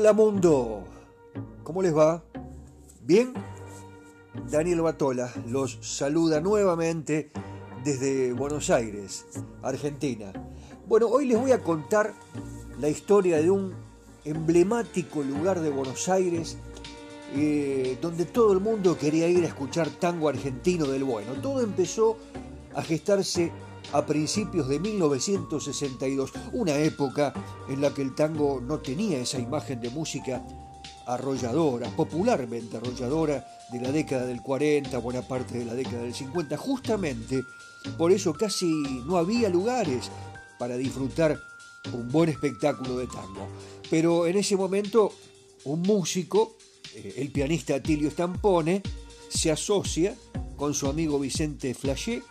Hola mundo, ¿cómo les va? ¿Bien? Daniel Batola los saluda nuevamente desde Buenos Aires, Argentina. Bueno, hoy les voy a contar la historia de un emblemático lugar de Buenos Aires eh, donde todo el mundo quería ir a escuchar tango argentino del bueno. Todo empezó a gestarse a principios de 1962, una época en la que el tango no tenía esa imagen de música arrolladora, popularmente arrolladora, de la década del 40, buena parte de la década del 50. Justamente por eso casi no había lugares para disfrutar un buen espectáculo de tango. Pero en ese momento un músico, eh, el pianista Atilio Stampone, se asocia con su amigo Vicente Flachet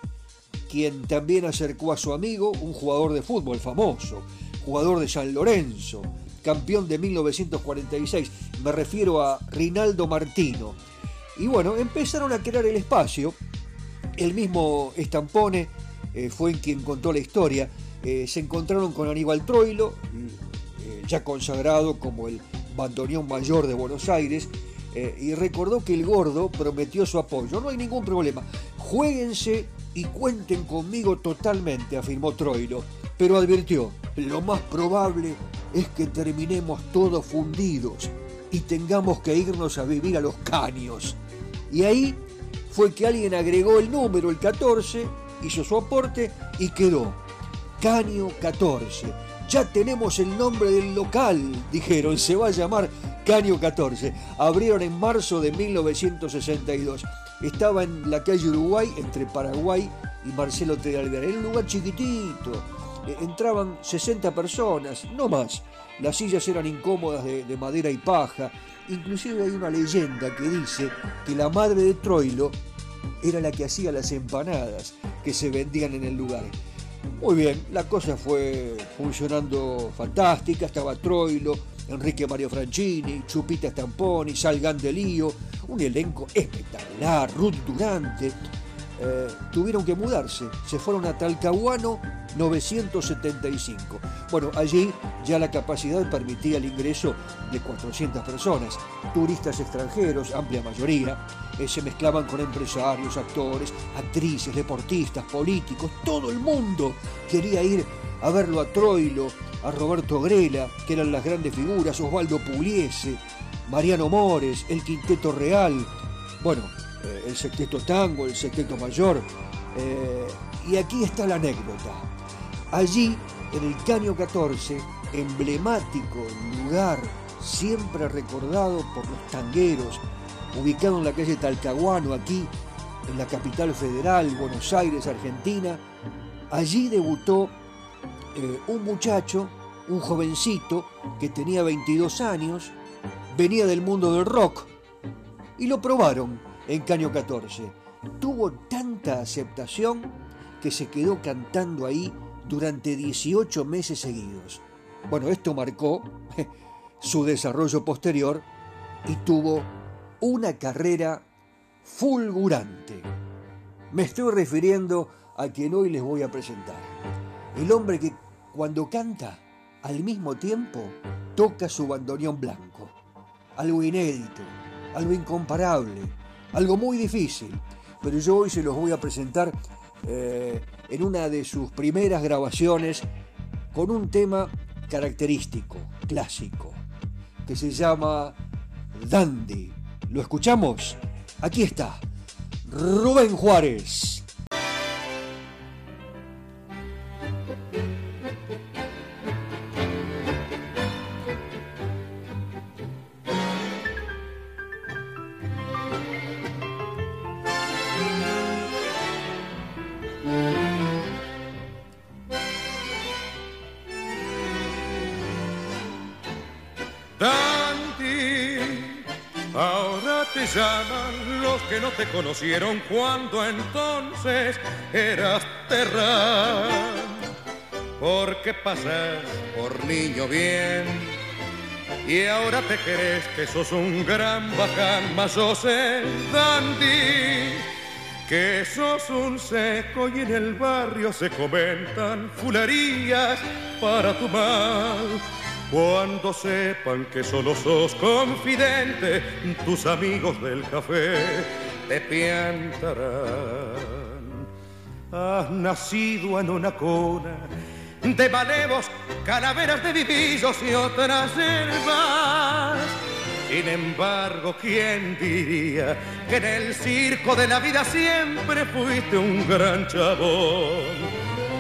quien también acercó a su amigo, un jugador de fútbol famoso, jugador de San Lorenzo, campeón de 1946, me refiero a Rinaldo Martino. Y bueno, empezaron a crear el espacio, el mismo Estampone eh, fue quien contó la historia, eh, se encontraron con Aníbal Troilo, eh, ya consagrado como el bandoneón mayor de Buenos Aires, y recordó que el gordo prometió su apoyo, no hay ningún problema, jueguense y cuenten conmigo totalmente, afirmó Troilo, pero advirtió, lo más probable es que terminemos todos fundidos y tengamos que irnos a vivir a los caños. Y ahí fue que alguien agregó el número, el 14, hizo su aporte y quedó. Caño 14. Ya tenemos el nombre del local, dijeron, se va a llamar Caño 14. Abrieron en marzo de 1962 estaba en la calle Uruguay, entre Paraguay y Marcelo T. Era un lugar chiquitito. E, entraban 60 personas, no más. Las sillas eran incómodas de, de madera y paja. Inclusive hay una leyenda que dice que la madre de Troilo era la que hacía las empanadas que se vendían en el lugar. Muy bien, la cosa fue funcionando fantástica, estaba Troilo, Enrique Mario Franchini, Chupita Stamponi, Salgan de Lío, un elenco espectacular, Ruth Durante. Eh, tuvieron que mudarse, se fueron a Talcahuano 975. Bueno, allí ya la capacidad permitía el ingreso de 400 personas, turistas extranjeros, amplia mayoría, eh, se mezclaban con empresarios, actores, actrices, deportistas, políticos, todo el mundo quería ir a verlo a Troilo, a Roberto Grela, que eran las grandes figuras, Osvaldo Pugliese, Mariano Mores, el Quinteto Real, bueno, el Sexteto Tango, el Sexteto Mayor. Eh, y aquí está la anécdota. Allí, en el Caño 14, emblemático lugar siempre recordado por los tangueros, ubicado en la calle Talcahuano, aquí en la capital federal, Buenos Aires, Argentina, allí debutó eh, un muchacho, un jovencito que tenía 22 años, venía del mundo del rock y lo probaron en Caño 14. Tuvo tanta aceptación que se quedó cantando ahí durante 18 meses seguidos. Bueno, esto marcó su desarrollo posterior y tuvo una carrera fulgurante. Me estoy refiriendo a quien hoy les voy a presentar. El hombre que cuando canta, al mismo tiempo toca su bandoneón blanco. Algo inédito, algo incomparable, algo muy difícil. Pero yo hoy se los voy a presentar eh, en una de sus primeras grabaciones con un tema característico, clásico, que se llama Dandy. ¿Lo escuchamos? Aquí está, Rubén Juárez. Que no te conocieron cuando entonces eras terra. Porque pasas por niño bien y ahora te crees que sos un gran bacán, más sos el dandy. Que sos un seco y en el barrio se comentan fularías para tu mal Cuando sepan que solo sos confidente, tus amigos del café te piantarán. Has nacido en una cuna de malevos, calaveras de divisos y otras selvas. Sin embargo, ¿quién diría que en el circo de la vida siempre fuiste un gran chabón?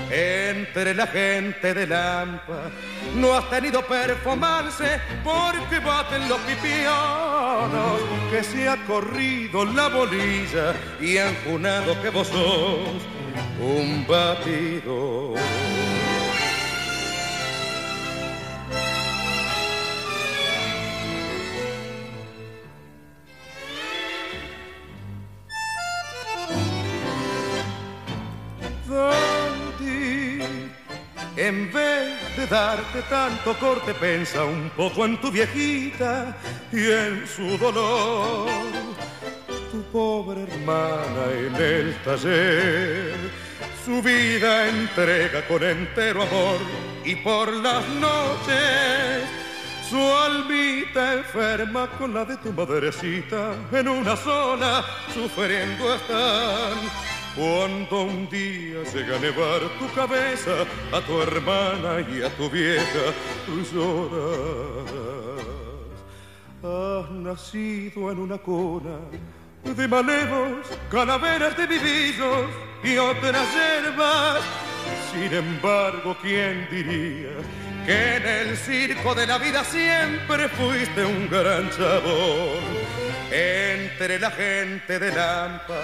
Entre la gente de Lampa no has tenido performance porque baten los pipianos que se ha corrido la bolilla y han junado que vos sos un batido. En vez de darte tanto corte, pensa un poco en tu viejita y en su dolor. Tu pobre hermana en el taller, su vida entrega con entero amor y por las noches su almita enferma con la de tu madrecita en una sola, sufriendo están cuando un día llega a nevar tu cabeza, a tu hermana y a tu vieja, tú lloras. Has nacido en una cuna de malevos, calaveras de vivillos y otras hierbas. Sin embargo, ¿quién diría que en el circo de la vida siempre fuiste un gran chabón? La gente de Lampa.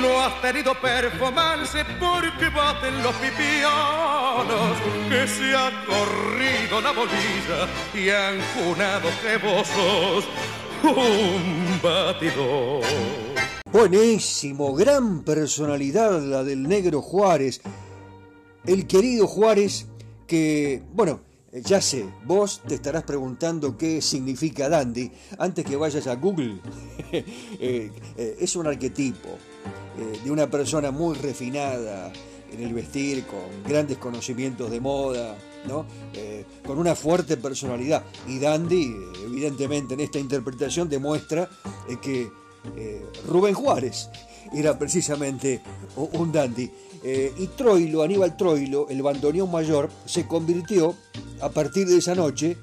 No has tenido performance porque baten los pipianos que se ha corrido la bolilla y han vos sos un batidor. Buenísimo, gran personalidad la del negro Juárez. El querido Juárez que, bueno, ya sé, vos te estarás preguntando qué significa dandy antes que vayas a Google. Eh, eh, es un arquetipo de una persona muy refinada en el vestir, con grandes conocimientos de moda, ¿no? con una fuerte personalidad. Y dandy, evidentemente, en esta interpretación demuestra que Rubén Juárez era precisamente un dandy. y Troilo, Aníbal Troilo, el bandoneón mayor, se convirtió a partir de esa noche,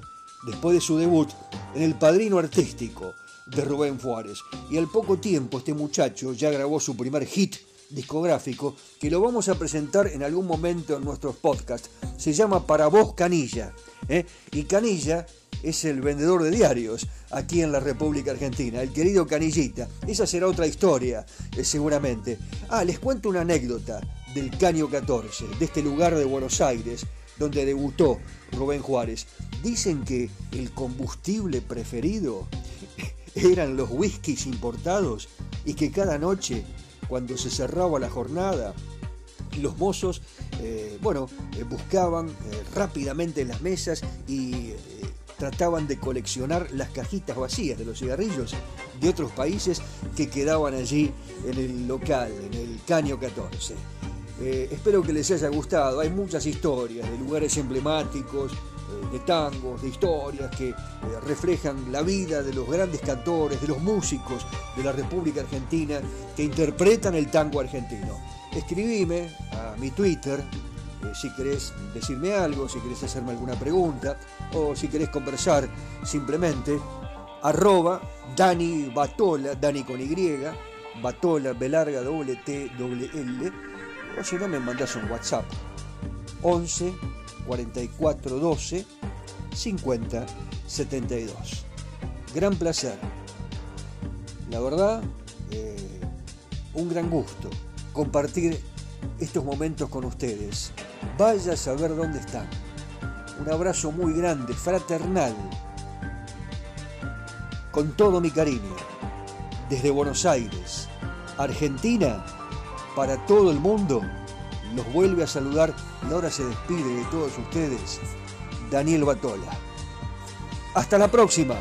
después de su debut, en el padrino artístico de Rubén Juárez. Y al poco tiempo este muchacho ya grabó su primer hit discográfico que lo vamos a presentar en algún momento en nuestros podcasts. Se llama Para vos Canilla. ¿eh? Y Canilla es el vendedor de diarios aquí en la República Argentina, el querido Canillita. Esa será otra historia, eh, seguramente. Ah, les cuento una anécdota del Caño 14, de este lugar de Buenos Aires, donde debutó Rubén Juárez. Dicen que el combustible preferido eran los whiskies importados y que cada noche, cuando se cerraba la jornada, los mozos, eh, bueno, eh, buscaban rápidamente las mesas y trataban de coleccionar las cajitas vacías de los cigarrillos de otros países que quedaban allí en el local, en el Caño 14. Eh, espero que les haya gustado. Hay muchas historias de lugares emblemáticos, eh, de tangos, de historias que eh, reflejan la vida de los grandes cantores, de los músicos de la República Argentina que interpretan el tango argentino. Escribime a mi Twitter si querés decirme algo, si querés hacerme alguna pregunta o si querés conversar simplemente arroba Dani Batola, Dani con Y, Batola, B larga, o si no, me mandas un WhatsApp 11 44 12 50 72. Gran placer. La verdad, eh, un gran gusto compartir estos momentos con ustedes. Vaya a saber dónde están. Un abrazo muy grande, fraternal, con todo mi cariño, desde Buenos Aires, Argentina para todo el mundo. Los vuelve a saludar y ahora se despide de todos ustedes Daniel Batola. Hasta la próxima.